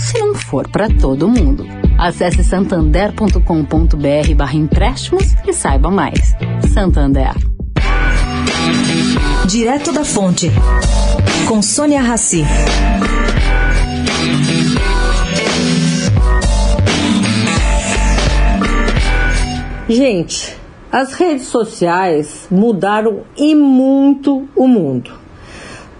se não for para todo mundo. Acesse santander.com.br barra empréstimos e saiba mais. Santander. Direto da Fonte, com Sônia Rassi. Gente, as redes sociais mudaram e muito o mundo.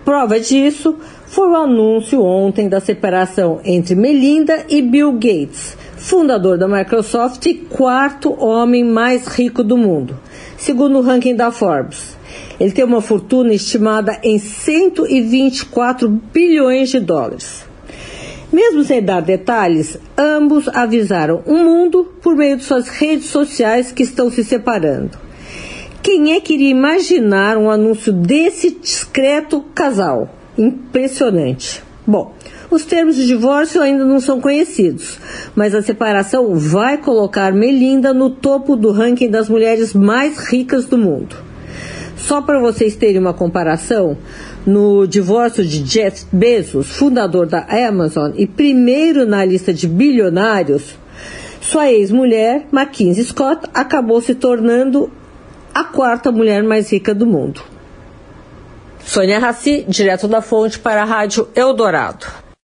Prova disso foi o anúncio ontem da separação entre Melinda e Bill Gates, fundador da Microsoft e quarto homem mais rico do mundo, segundo o ranking da Forbes. Ele tem uma fortuna estimada em 124 bilhões de dólares. Mesmo sem dar detalhes, ambos avisaram o mundo por meio de suas redes sociais que estão se separando. Quem é que iria imaginar um anúncio desse discreto casal? Impressionante. Bom, os termos de divórcio ainda não são conhecidos, mas a separação vai colocar Melinda no topo do ranking das mulheres mais ricas do mundo. Só para vocês terem uma comparação, no divórcio de Jeff Bezos, fundador da Amazon e primeiro na lista de bilionários, sua ex-mulher, Mackenzie Scott, acabou se tornando a quarta mulher mais rica do mundo. Sônia Raci, direto da fonte para a Rádio Eldorado.